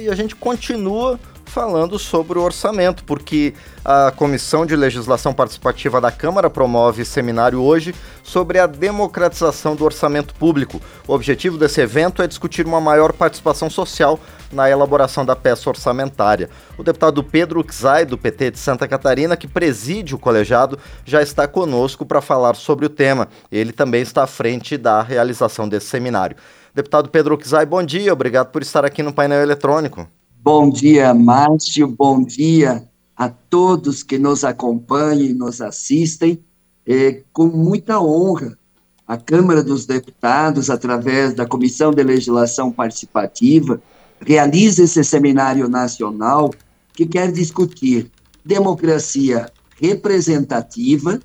E a gente continua falando sobre o orçamento, porque a Comissão de Legislação Participativa da Câmara promove seminário hoje sobre a democratização do orçamento público. O objetivo desse evento é discutir uma maior participação social na elaboração da peça orçamentária. O deputado Pedro Xay, do PT de Santa Catarina, que preside o colegiado, já está conosco para falar sobre o tema. Ele também está à frente da realização desse seminário. Deputado Pedro Xay, bom dia, obrigado por estar aqui no painel eletrônico. Bom dia, Márcio, bom dia a todos que nos acompanham e nos assistem. É, com muita honra, a Câmara dos Deputados, através da Comissão de Legislação Participativa, realiza esse seminário nacional que quer discutir democracia representativa,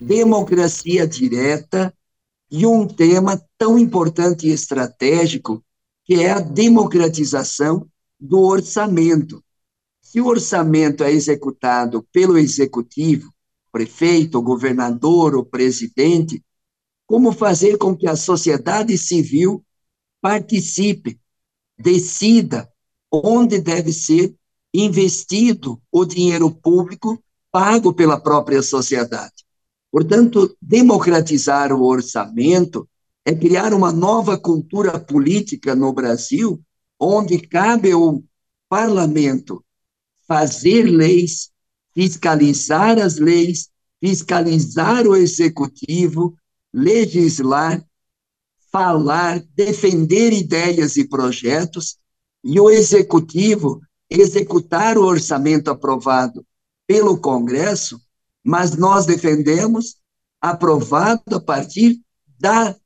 democracia direta e um tema tão importante e estratégico que é a democratização do orçamento. Se o orçamento é executado pelo executivo, prefeito, governador ou presidente, como fazer com que a sociedade civil participe, decida onde deve ser investido o dinheiro público pago pela própria sociedade. Portanto, democratizar o orçamento é criar uma nova cultura política no Brasil onde cabe ao parlamento fazer leis, fiscalizar as leis, fiscalizar o executivo, legislar, falar, defender ideias e projetos, e o executivo executar o orçamento aprovado pelo Congresso, mas nós defendemos aprovado a partir da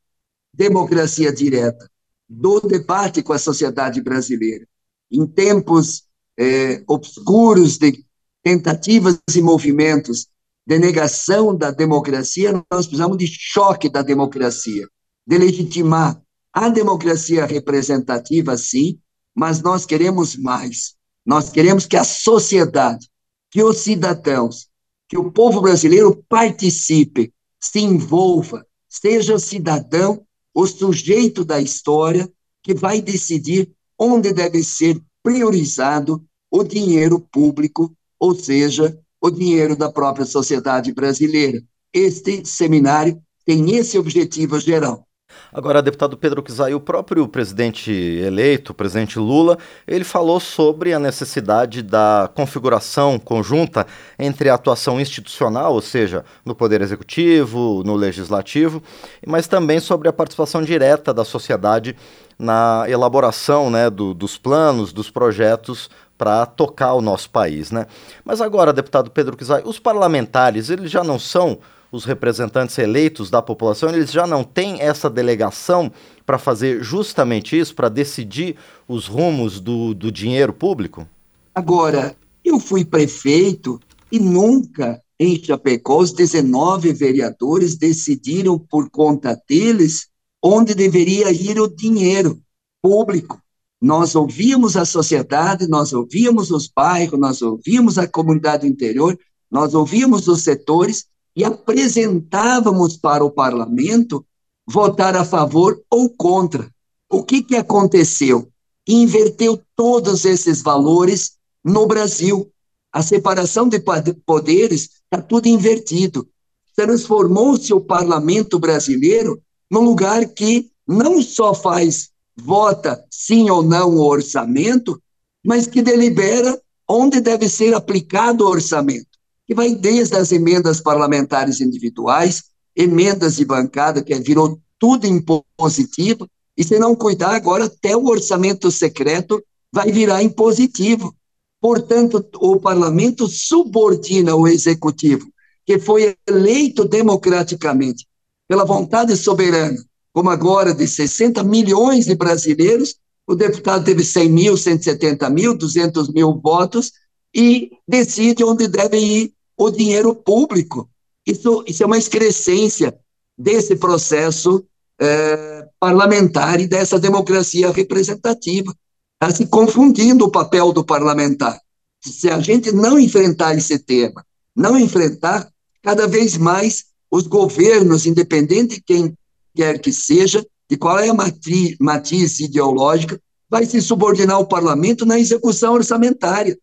democracia direta do debate com a sociedade brasileira. Em tempos é, obscuros de tentativas e movimentos de negação da democracia, nós precisamos de choque da democracia, de legitimar a democracia representativa, sim, mas nós queremos mais. Nós queremos que a sociedade, que os cidadãos, que o povo brasileiro participe, se envolva, seja cidadão o sujeito da história que vai decidir onde deve ser priorizado o dinheiro público, ou seja, o dinheiro da própria sociedade brasileira. Este seminário tem esse objetivo geral. Agora, deputado Pedro Kizai, o próprio presidente eleito, o presidente Lula, ele falou sobre a necessidade da configuração conjunta entre a atuação institucional, ou seja, no Poder Executivo, no Legislativo, mas também sobre a participação direta da sociedade na elaboração né, do, dos planos, dos projetos para tocar o nosso país. Né? Mas agora, deputado Pedro Kizai, os parlamentares, eles já não são os representantes eleitos da população, eles já não têm essa delegação para fazer justamente isso, para decidir os rumos do, do dinheiro público? Agora, eu fui prefeito e nunca em Chapecó os 19 vereadores decidiram por conta deles onde deveria ir o dinheiro público. Nós ouvíamos a sociedade, nós ouvíamos os bairros, nós ouvíamos a comunidade interior, nós ouvíamos os setores e apresentávamos para o parlamento votar a favor ou contra. O que, que aconteceu? Inverteu todos esses valores no Brasil. A separação de poderes está tudo invertido. Transformou-se o parlamento brasileiro num lugar que não só faz vota sim ou não o orçamento, mas que delibera onde deve ser aplicado o orçamento que vai desde as emendas parlamentares individuais, emendas de bancada, que virou tudo impositivo, e se não cuidar agora, até o orçamento secreto vai virar impositivo. Portanto, o parlamento subordina o executivo, que foi eleito democraticamente pela vontade soberana, como agora de 60 milhões de brasileiros, o deputado teve 100 mil, 170 mil, 200 mil votos e decide onde devem ir o dinheiro público. Isso, isso é uma excrescência desse processo é, parlamentar e dessa democracia representativa. Está se confundindo o papel do parlamentar. Se a gente não enfrentar esse tema, não enfrentar, cada vez mais os governos, independente de quem quer que seja, de qual é a matriz, matriz ideológica, vai se subordinar ao parlamento na execução orçamentária.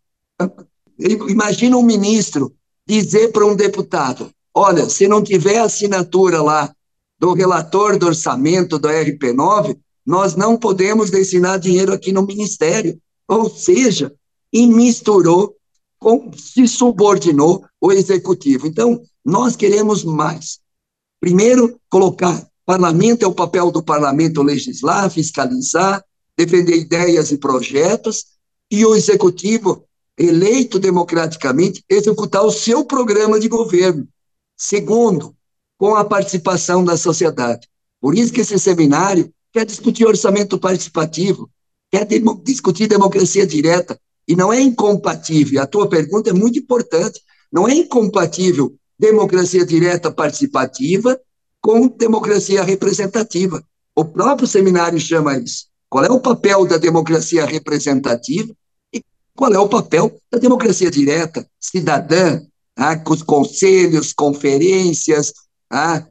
Imagina um ministro dizer para um deputado: olha, se não tiver assinatura lá do relator do orçamento do RP9, nós não podemos destinar dinheiro aqui no ministério. Ou seja, e misturou, com, se subordinou o executivo. Então, nós queremos mais. Primeiro, colocar parlamento é o papel do parlamento legislar, fiscalizar, defender ideias e projetos, e o executivo, eleito democraticamente, executar o seu programa de governo. Segundo, com a participação da sociedade. Por isso que esse seminário quer discutir orçamento participativo, quer discutir democracia direta, e não é incompatível, a tua pergunta é muito importante, não é incompatível democracia direta participativa com democracia representativa. O próprio seminário chama isso. Qual é o papel da democracia representativa qual é o papel da democracia direta, cidadã, ah, com os conselhos, conferências, ah,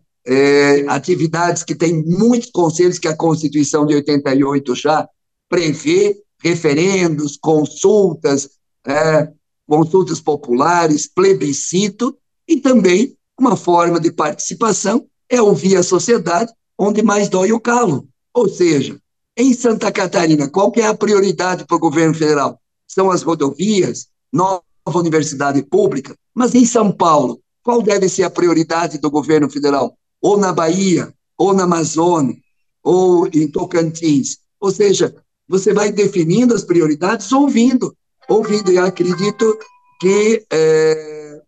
atividades que tem muitos conselhos que a Constituição de 88 já prevê, referendos, consultas, é, consultas populares, plebiscito, e também uma forma de participação é ouvir a sociedade onde mais dói o calo. Ou seja, em Santa Catarina, qual que é a prioridade para o governo federal? São as rodovias, nova universidade pública, mas em São Paulo, qual deve ser a prioridade do governo federal? Ou na Bahia, ou na Amazônia, ou em Tocantins. Ou seja, você vai definindo as prioridades ouvindo, ouvindo. E acredito que é,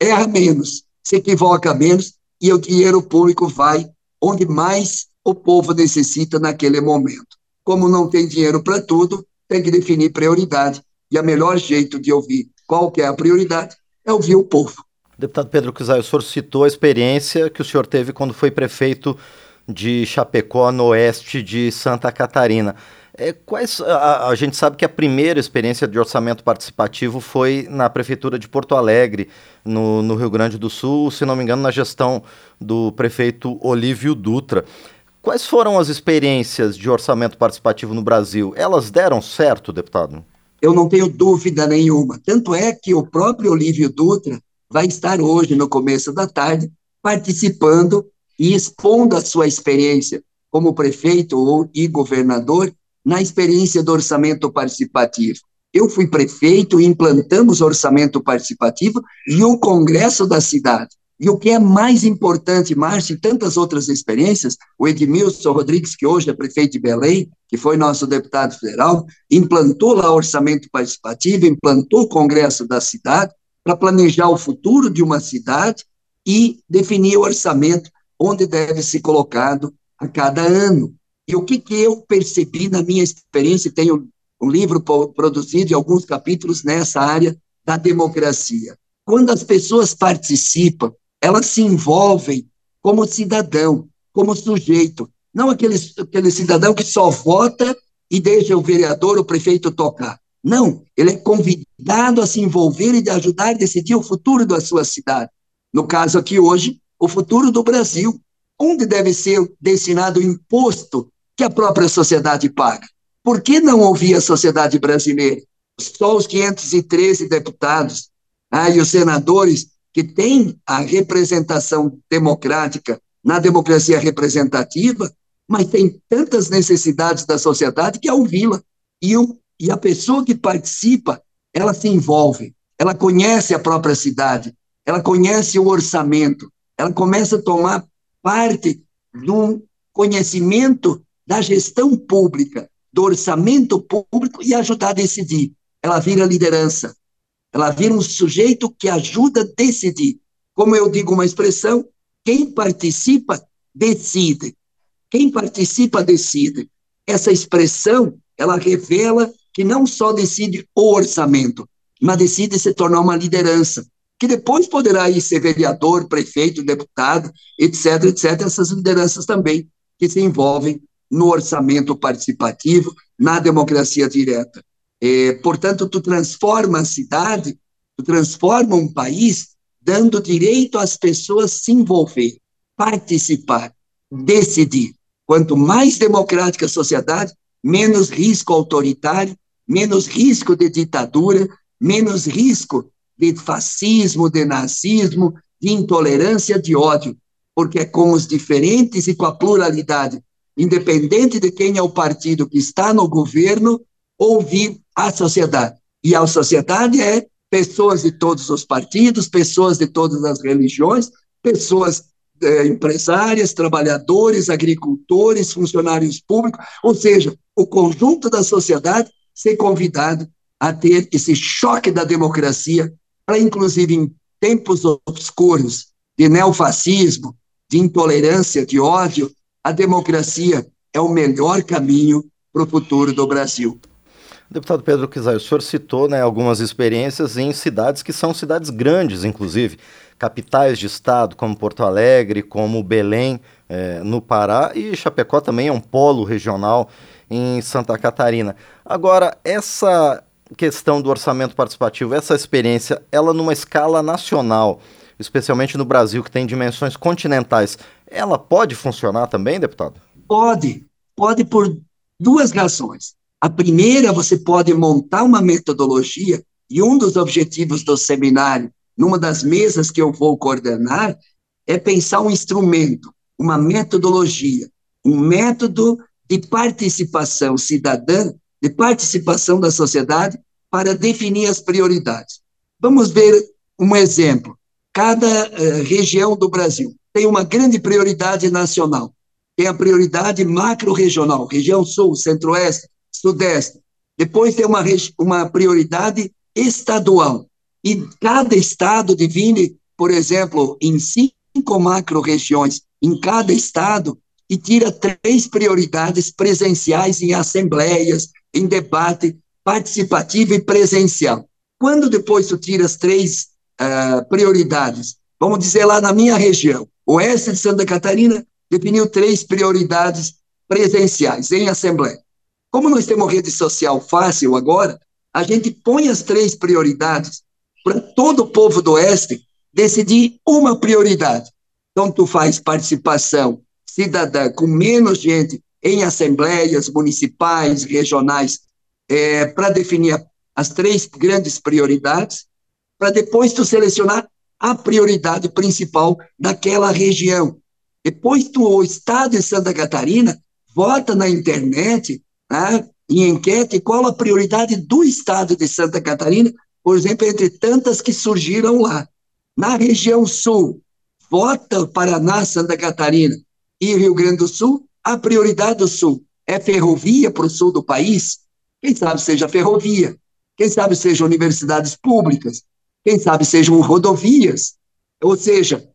erra menos, se equivoca menos, e o dinheiro público vai onde mais o povo necessita naquele momento. Como não tem dinheiro para tudo, tem que definir prioridade. E o melhor jeito de ouvir qual que é a prioridade é ouvir o povo. Deputado Pedro Kizai, o senhor citou a experiência que o senhor teve quando foi prefeito de Chapecó, no oeste de Santa Catarina. É, quais, a, a, gente sabe que a primeira experiência de orçamento participativo foi na Prefeitura de Porto Alegre, no, no Rio Grande do Sul, se não me engano, na gestão do prefeito Olívio Dutra. Quais foram as experiências de orçamento participativo no Brasil? Elas deram certo, deputado? Eu não tenho dúvida nenhuma. Tanto é que o próprio Olívio Dutra vai estar hoje, no começo da tarde, participando e expondo a sua experiência como prefeito ou, e governador na experiência do orçamento participativo. Eu fui prefeito implantamos orçamento participativo e o Congresso da cidade. E o que é mais importante, Márcio, e tantas outras experiências, o Edmilson Rodrigues, que hoje é prefeito de Belém, que foi nosso deputado federal, implantou lá o orçamento participativo, implantou o Congresso da cidade, para planejar o futuro de uma cidade e definir o orçamento onde deve ser colocado a cada ano. E o que, que eu percebi na minha experiência, tenho um livro produzido e alguns capítulos nessa área da democracia. Quando as pessoas participam, elas se envolvem como cidadão, como sujeito, não aquele, aquele cidadão que só vota e deixa o vereador, o prefeito tocar. Não, ele é convidado a se envolver e de ajudar a decidir o futuro da sua cidade. No caso aqui hoje, o futuro do Brasil. Onde deve ser destinado o imposto que a própria sociedade paga? Por que não ouvir a sociedade brasileira? Só os 513 deputados ah, e os senadores que têm a representação democrática na democracia representativa, mas tem tantas necessidades da sociedade que é ouvi-la. E e a pessoa que participa, ela se envolve, ela conhece a própria cidade, ela conhece o orçamento, ela começa a tomar parte do conhecimento da gestão pública, do orçamento público e ajudar a decidir. Ela vira liderança, ela vira um sujeito que ajuda a decidir. Como eu digo uma expressão, quem participa, decide. Quem participa, decide. Essa expressão, ela revela que não só decide o orçamento, mas decide se tornar uma liderança, que depois poderá ir ser vereador, prefeito, deputado, etc., etc., essas lideranças também que se envolvem no orçamento participativo, na democracia direta. É, portanto, tu transforma a cidade, tu transforma um país, dando direito às pessoas se envolver, participar, decidir. Quanto mais democrática a sociedade, menos risco autoritário, menos risco de ditadura, menos risco de fascismo, de nazismo, de intolerância, de ódio, porque é com os diferentes e com a pluralidade, independente de quem é o partido que está no governo, ouvir a sociedade. E a sociedade é pessoas de todos os partidos, pessoas de todas as religiões, pessoas é, empresárias, trabalhadores, agricultores, funcionários públicos, ou seja, o conjunto da sociedade ser convidado a ter esse choque da democracia, para, inclusive, em tempos obscuros de neofascismo, de intolerância, de ódio, a democracia é o melhor caminho para o futuro do Brasil. Deputado Pedro Kizai, o senhor citou né, algumas experiências em cidades que são cidades grandes, inclusive, capitais de estado, como Porto Alegre, como Belém, eh, no Pará, e Chapecó também é um polo regional em Santa Catarina. Agora, essa questão do orçamento participativo, essa experiência, ela numa escala nacional, especialmente no Brasil, que tem dimensões continentais, ela pode funcionar também, deputado? Pode, pode por duas razões. A primeira, você pode montar uma metodologia, e um dos objetivos do seminário, numa das mesas que eu vou coordenar, é pensar um instrumento, uma metodologia, um método de participação cidadã, de participação da sociedade para definir as prioridades. Vamos ver um exemplo. Cada uh, região do Brasil tem uma grande prioridade nacional, tem a prioridade macro-regional, região sul, centro-oeste, Sudeste. Depois tem uma, uma prioridade estadual. E cada estado divide, por exemplo, em cinco macro-regiões em cada estado e tira três prioridades presenciais em assembleias, em debate participativo e presencial. Quando depois tu tira as três uh, prioridades, vamos dizer lá na minha região, oeste de Santa Catarina definiu três prioridades presenciais em assembleia. Como nós temos rede social fácil agora, a gente põe as três prioridades para todo o povo do Oeste decidir uma prioridade. Então, tu faz participação cidadã com menos gente em assembleias municipais, regionais, é, para definir as três grandes prioridades, para depois tu selecionar a prioridade principal daquela região. Depois tu, o Estado de Santa Catarina, vota na internet né, em enquete qual a prioridade do estado de Santa Catarina, por exemplo, entre tantas que surgiram lá. Na região sul, vota Paraná, Santa Catarina e Rio Grande do Sul, a prioridade do sul é ferrovia para o sul do país? Quem sabe seja ferrovia, quem sabe sejam universidades públicas, quem sabe sejam rodovias, ou seja,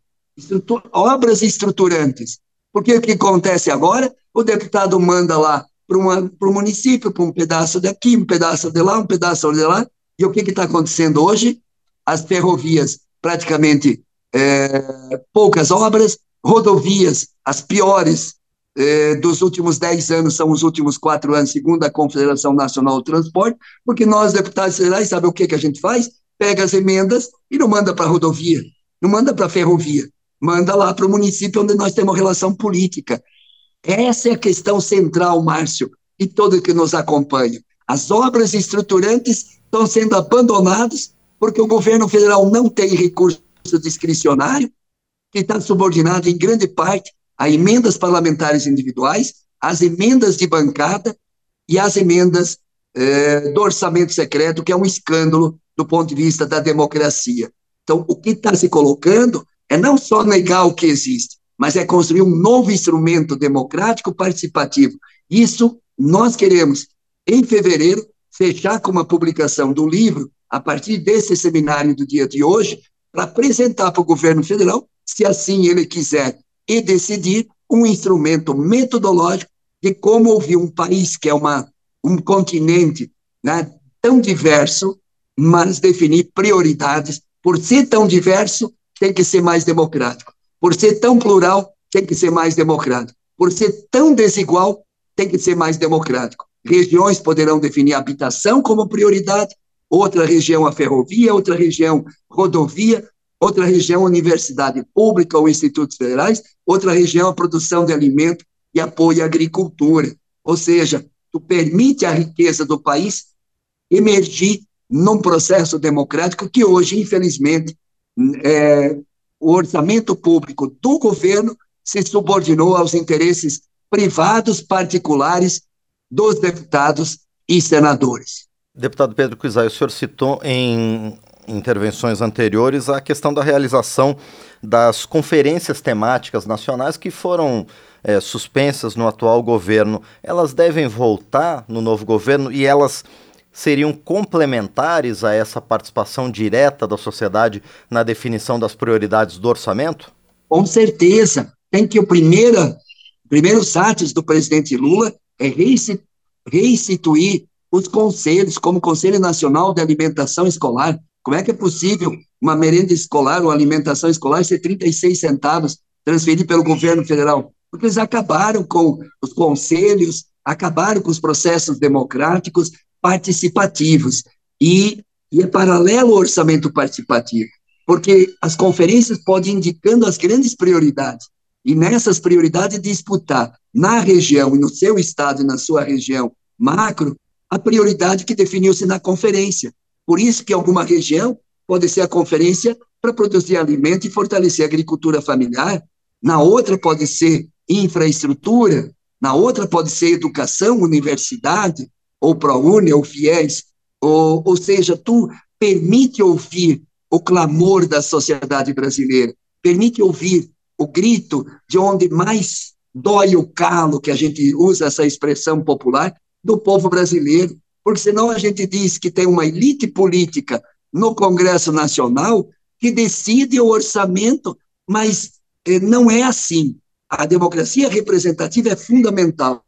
obras estruturantes. Porque o que acontece agora? O deputado manda lá para o município, para um pedaço daqui, um pedaço de lá, um pedaço de lá. E o que está acontecendo hoje? As ferrovias, praticamente é, poucas obras, rodovias, as piores é, dos últimos dez anos são os últimos quatro anos, segundo a Confederação Nacional do Transporte, porque nós, deputados federais, sabe o que, que a gente faz? Pega as emendas e não manda para a rodovia, não manda para a ferrovia, manda lá para o município onde nós temos relação política. Essa é a questão central, Márcio, e todo que nos acompanha. As obras estruturantes estão sendo abandonadas porque o governo federal não tem recurso discricionário, que está subordinado em grande parte a emendas parlamentares individuais, às emendas de bancada e às emendas eh, do orçamento secreto, que é um escândalo do ponto de vista da democracia. Então, o que está se colocando é não só negar o que existe, mas é construir um novo instrumento democrático participativo. Isso nós queremos, em fevereiro, fechar com uma publicação do livro, a partir desse seminário do dia de hoje, para apresentar para o governo federal, se assim ele quiser, e decidir um instrumento metodológico de como ouvir um país que é uma, um continente né, tão diverso, mas definir prioridades. Por ser tão diverso, tem que ser mais democrático. Por ser tão plural, tem que ser mais democrático. Por ser tão desigual, tem que ser mais democrático. Regiões poderão definir a habitação como prioridade, outra região a ferrovia, outra região rodovia, outra região universidade pública ou institutos federais, outra região a produção de alimento e apoio à agricultura. Ou seja, tu permite a riqueza do país emergir num processo democrático que hoje, infelizmente, é, o orçamento público do governo se subordinou aos interesses privados particulares dos deputados e senadores. Deputado Pedro Cuisai, o senhor citou em intervenções anteriores a questão da realização das conferências temáticas nacionais que foram é, suspensas no atual governo. Elas devem voltar no novo governo e elas seriam complementares a essa participação direta da sociedade na definição das prioridades do orçamento? Com certeza. Tem que o primeiro, primeiro SATES do presidente Lula é restituir os conselhos, como o Conselho Nacional de Alimentação Escolar. Como é que é possível uma merenda escolar ou alimentação escolar ser 36 centavos transferido pelo governo federal? Porque eles acabaram com os conselhos, acabaram com os processos democráticos, participativos. E, e é paralelo ao orçamento participativo, porque as conferências podem indicando as grandes prioridades, e nessas prioridades disputar na região e no seu estado e na sua região macro a prioridade que definiu-se na conferência. Por isso que alguma região pode ser a conferência para produzir alimento e fortalecer a agricultura familiar, na outra pode ser infraestrutura, na outra pode ser educação, universidade, ou ProUni, ou FIES, ou, ou seja, tu permite ouvir o clamor da sociedade brasileira, permite ouvir o grito de onde mais dói o calo, que a gente usa essa expressão popular, do povo brasileiro, porque senão a gente diz que tem uma elite política no Congresso Nacional que decide o orçamento, mas eh, não é assim. A democracia representativa é fundamental,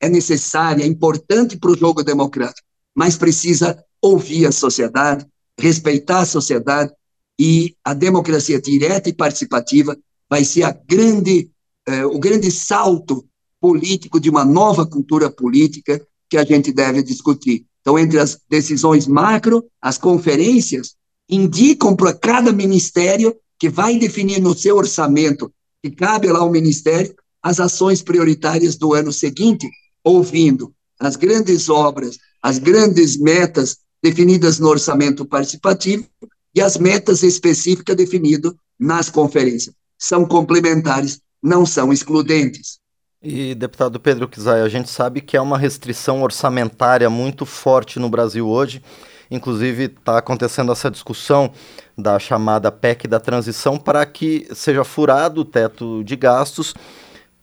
é necessária, é importante para o jogo democrático, mas precisa ouvir a sociedade, respeitar a sociedade, e a democracia direta e participativa vai ser grande, eh, o grande salto político de uma nova cultura política que a gente deve discutir. Então, entre as decisões macro, as conferências indicam para cada ministério que vai definir no seu orçamento, que cabe lá ao ministério, as ações prioritárias do ano seguinte, ouvindo as grandes obras, as grandes metas definidas no orçamento participativo e as metas específicas definidas nas conferências. São complementares, não são excludentes. E, deputado Pedro Kizai, a gente sabe que é uma restrição orçamentária muito forte no Brasil hoje. Inclusive, está acontecendo essa discussão da chamada PEC da transição para que seja furado o teto de gastos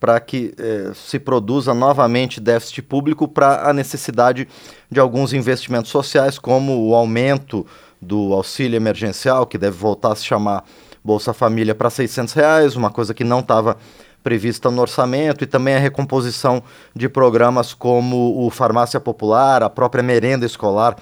para que eh, se produza novamente déficit público para a necessidade de alguns investimentos sociais, como o aumento do auxílio emergencial, que deve voltar a se chamar Bolsa Família para 600 reais, uma coisa que não estava prevista no orçamento, e também a recomposição de programas como o Farmácia Popular, a própria merenda escolar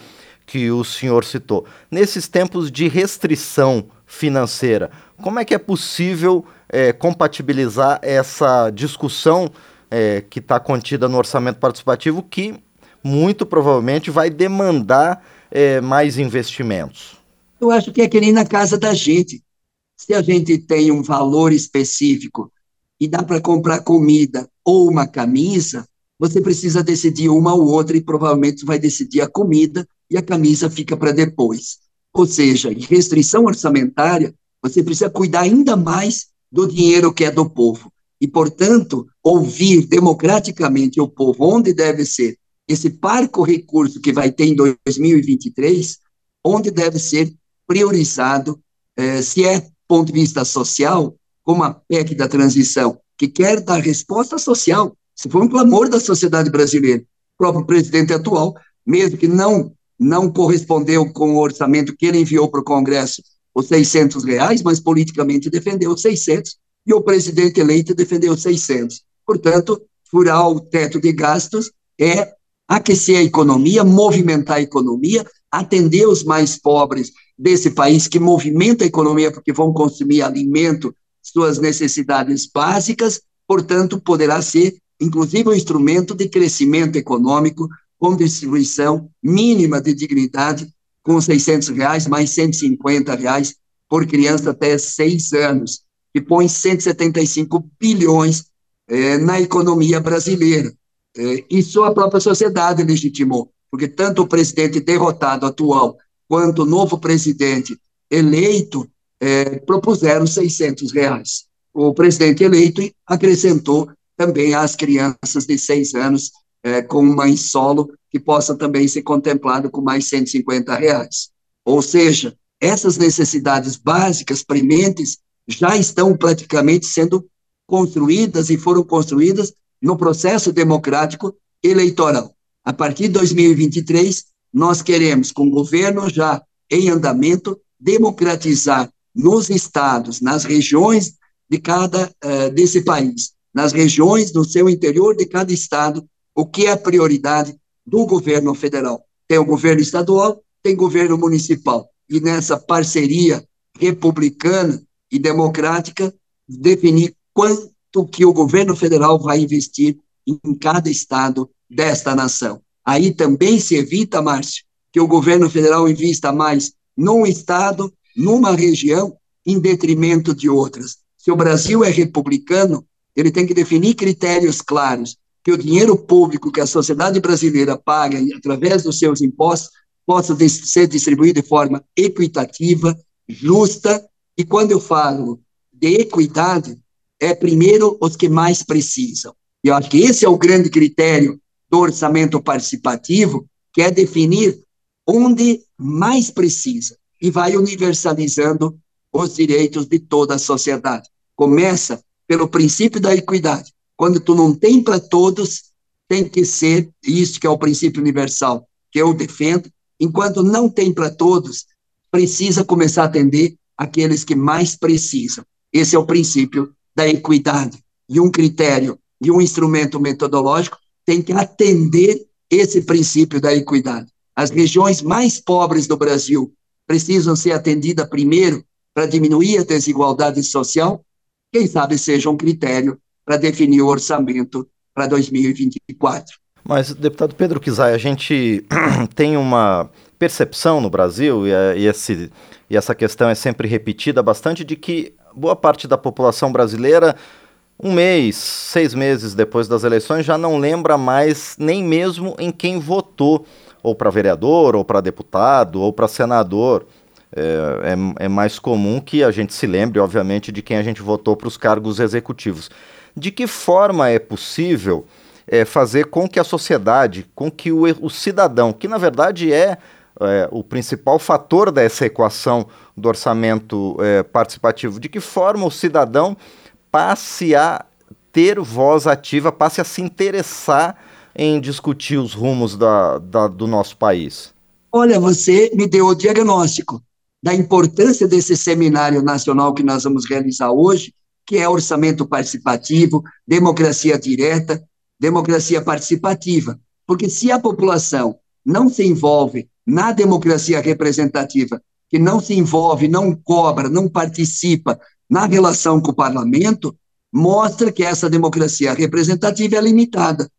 que o senhor citou. Nesses tempos de restrição financeira, como é que é possível é, compatibilizar essa discussão é, que está contida no orçamento participativo, que muito provavelmente vai demandar é, mais investimentos? Eu acho que é que nem na casa da gente. Se a gente tem um valor específico e dá para comprar comida ou uma camisa, você precisa decidir uma ou outra e provavelmente vai decidir a comida e a camisa fica para depois. Ou seja, em restrição orçamentária, você precisa cuidar ainda mais do dinheiro que é do povo. E, portanto, ouvir democraticamente o povo onde deve ser esse parco recurso que vai ter em 2023, onde deve ser priorizado, eh, se é ponto de vista social, como a PEC da transição, que quer dar resposta social, se for um clamor da sociedade brasileira. O próprio presidente atual, mesmo que não, não correspondeu com o orçamento que ele enviou para o Congresso os 600 reais, mas politicamente defendeu os 600, e o presidente eleito defendeu os 600. Portanto, furar o teto de gastos é aquecer a economia, movimentar a economia, atender os mais pobres desse país que movimenta a economia porque vão consumir alimento, suas necessidades básicas, portanto, poderá ser, inclusive, um instrumento de crescimento econômico com distribuição mínima de dignidade com 600 reais, mais 150 reais por criança até seis anos, que põe 175 bilhões eh, na economia brasileira. Isso a própria sociedade legitimou, porque tanto o presidente derrotado atual quanto o novo presidente eleito é, propuseram 600 reais. O presidente eleito acrescentou também às crianças de seis anos é, com mãe solo, que possa também ser contemplado com mais 150 reais. Ou seja, essas necessidades básicas, prementes, já estão praticamente sendo construídas e foram construídas no processo democrático eleitoral. A partir de 2023, nós queremos, com o governo já em andamento, democratizar nos estados, nas regiões de cada uh, desse país, nas regiões no seu interior de cada estado, o que é a prioridade do governo federal. Tem o governo estadual, tem governo municipal. E nessa parceria republicana e democrática, definir quanto que o governo federal vai investir em cada estado desta nação. Aí também se evita, Márcio, que o governo federal invista mais num estado, numa região, em detrimento de outras. Se o Brasil é republicano, ele tem que definir critérios claros que o dinheiro público que a sociedade brasileira paga através dos seus impostos possa ser distribuído de forma equitativa, justa, e quando eu falo de equidade, é primeiro os que mais precisam. E eu acho que esse é o grande critério do orçamento participativo, que é definir onde mais precisa e vai universalizando os direitos de toda a sociedade. Começa pelo princípio da equidade. Quando tu não tem para todos, tem que ser isso que é o princípio universal, que eu defendo. Enquanto não tem para todos, precisa começar a atender aqueles que mais precisam. Esse é o princípio da equidade. E um critério e um instrumento metodológico tem que atender esse princípio da equidade. As regiões mais pobres do Brasil precisam ser atendidas primeiro para diminuir a desigualdade social. Quem sabe seja um critério para definir o orçamento para 2024. Mas, deputado Pedro Kizai, a gente tem uma percepção no Brasil, e, e, esse, e essa questão é sempre repetida bastante, de que boa parte da população brasileira, um mês, seis meses depois das eleições, já não lembra mais nem mesmo em quem votou, ou para vereador, ou para deputado, ou para senador. É, é, é mais comum que a gente se lembre, obviamente, de quem a gente votou para os cargos executivos. De que forma é possível é, fazer com que a sociedade, com que o, o cidadão, que na verdade é, é, o principal fator dessa equação do orçamento é, participativo, de que forma o cidadão passe a ter voz ativa, passe a se interessar em discutir os rumos da, da, do nosso país? Olha, você me deu o diagnóstico da importância desse seminário nacional que nós vamos realizar hoje, que é orçamento participativo, democracia direta, democracia participativa. Porque se a população não se envolve na democracia representativa, que não se envolve, não cobra, não participa na relação com o parlamento, mostra que essa democracia representativa é limitada.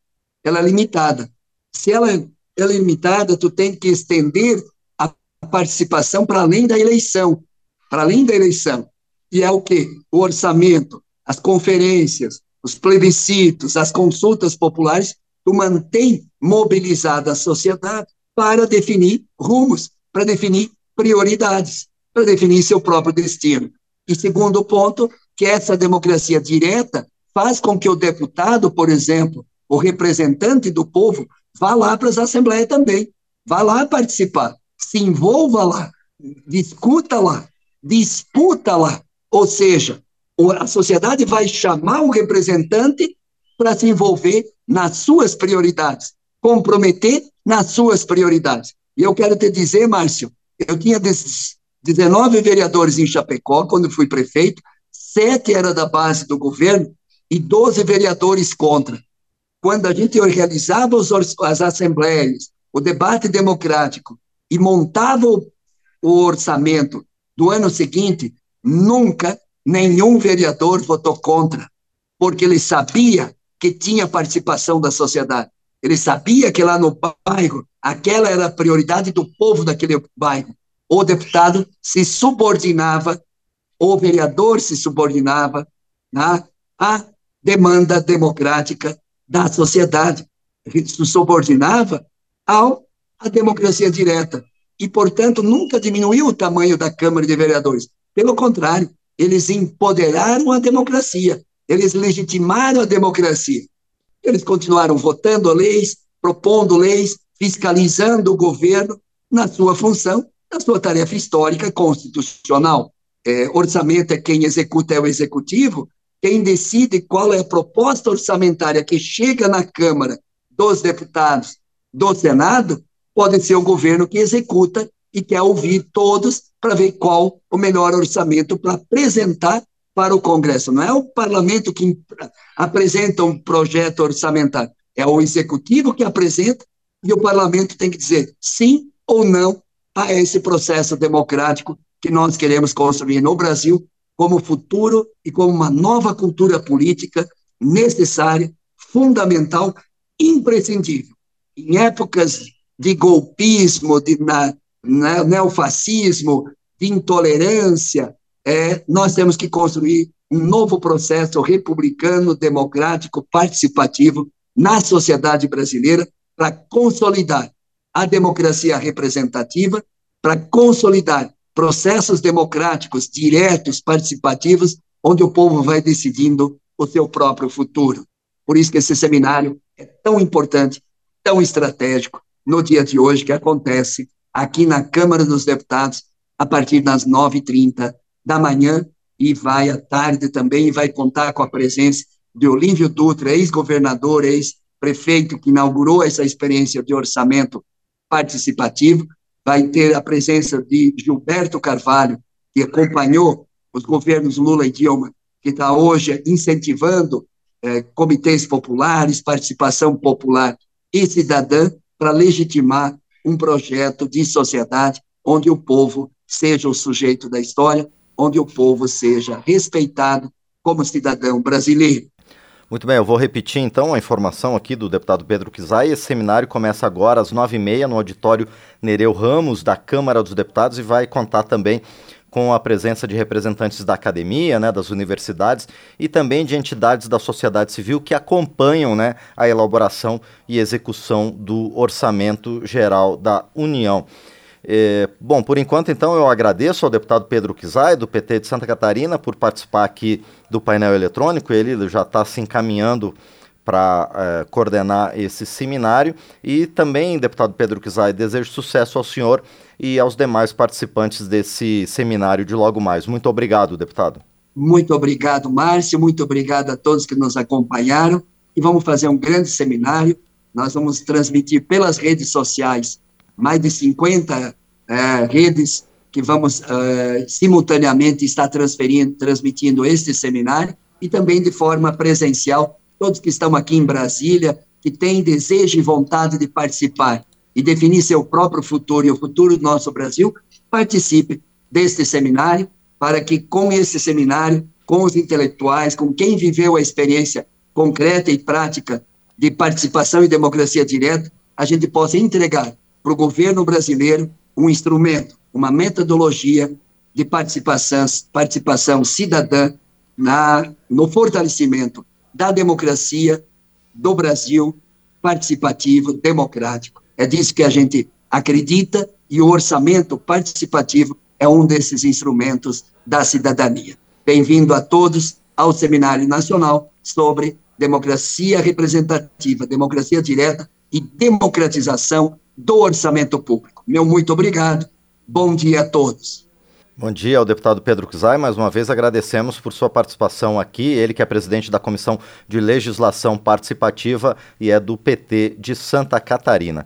Ela é limitada. Se ela é limitada, tu tem que estender a participação para além da eleição, para além da eleição e é o quê? O orçamento, as conferências, os plebiscitos, as consultas populares, tu mantém mobilizada a sociedade para definir rumos, para definir prioridades, para definir seu próprio destino. E segundo ponto, que essa democracia direta faz com que o deputado, por exemplo, o representante do povo, vá lá para as assembleias também, vá lá participar, se envolva lá, discuta lá, disputa lá, ou seja, a sociedade vai chamar o representante para se envolver nas suas prioridades, comprometer nas suas prioridades. E eu quero te dizer, Márcio, eu tinha desses 19 vereadores em Chapecó, quando fui prefeito, sete era da base do governo e 12 vereadores contra. Quando a gente realizava os, as assembleias, o debate democrático e montava o orçamento do ano seguinte, Nunca nenhum vereador votou contra, porque ele sabia que tinha participação da sociedade. Ele sabia que lá no bairro aquela era a prioridade do povo daquele bairro. O deputado se subordinava, o vereador se subordinava né, à demanda democrática da sociedade. se subordinava ao à democracia direta e, portanto, nunca diminuiu o tamanho da Câmara de Vereadores. Pelo contrário, eles empoderaram a democracia, eles legitimaram a democracia. Eles continuaram votando leis, propondo leis, fiscalizando o governo na sua função, na sua tarefa histórica constitucional. É, orçamento é quem executa, é o executivo, quem decide qual é a proposta orçamentária que chega na Câmara dos Deputados, do Senado, pode ser o governo que executa e quer ouvir todos para ver qual o melhor orçamento para apresentar para o Congresso. Não é o parlamento que apresenta um projeto orçamentário, é o executivo que apresenta e o parlamento tem que dizer sim ou não a esse processo democrático que nós queremos construir no Brasil como futuro e como uma nova cultura política necessária, fundamental, imprescindível. Em épocas de golpismo, de na, neofascismo, de intolerância, é, nós temos que construir um novo processo republicano, democrático, participativo na sociedade brasileira para consolidar a democracia representativa, para consolidar processos democráticos diretos, participativos, onde o povo vai decidindo o seu próprio futuro. Por isso que esse seminário é tão importante, tão estratégico no dia de hoje, que acontece aqui na Câmara dos Deputados, a partir das 9h30 da manhã, e vai à tarde também, e vai contar com a presença de Olívio Dutra, ex-governador, ex-prefeito, que inaugurou essa experiência de orçamento participativo, vai ter a presença de Gilberto Carvalho, que acompanhou os governos Lula e Dilma, que está hoje incentivando é, comitês populares, participação popular e cidadã para legitimar um projeto de sociedade onde o povo seja o sujeito da história, onde o povo seja respeitado como cidadão brasileiro. Muito bem, eu vou repetir então a informação aqui do deputado Pedro Kizai. Esse seminário começa agora às nove e meia no auditório Nereu Ramos, da Câmara dos Deputados, e vai contar também com a presença de representantes da academia, né, das universidades e também de entidades da sociedade civil que acompanham né, a elaboração e execução do orçamento geral da União. É, bom, por enquanto, então, eu agradeço ao deputado Pedro Kizai, do PT de Santa Catarina, por participar aqui do painel eletrônico. Ele já está se encaminhando para é, coordenar esse seminário. E também, deputado Pedro Kizai, desejo sucesso ao senhor e aos demais participantes desse seminário de logo mais. Muito obrigado, deputado. Muito obrigado, Márcio. Muito obrigado a todos que nos acompanharam. E vamos fazer um grande seminário. Nós vamos transmitir pelas redes sociais mais de 50 é, redes que vamos é, simultaneamente estar transferindo, transmitindo este seminário e também de forma presencial, todos que estão aqui em Brasília, que têm desejo e vontade de participar e definir seu próprio futuro e o futuro do nosso Brasil, participe deste seminário, para que com esse seminário, com os intelectuais, com quem viveu a experiência concreta e prática de participação e democracia direta, a gente possa entregar para o governo brasileiro um instrumento, uma metodologia de participação, participação cidadã na, no fortalecimento da democracia do Brasil participativo, democrático. É disso que a gente acredita e o orçamento participativo é um desses instrumentos da cidadania. Bem-vindo a todos ao Seminário Nacional sobre Democracia Representativa, Democracia Direta e Democratização do orçamento público. Meu muito obrigado. Bom dia a todos. Bom dia ao deputado Pedro Kuzai. Mais uma vez agradecemos por sua participação aqui. Ele que é presidente da Comissão de Legislação Participativa e é do PT de Santa Catarina.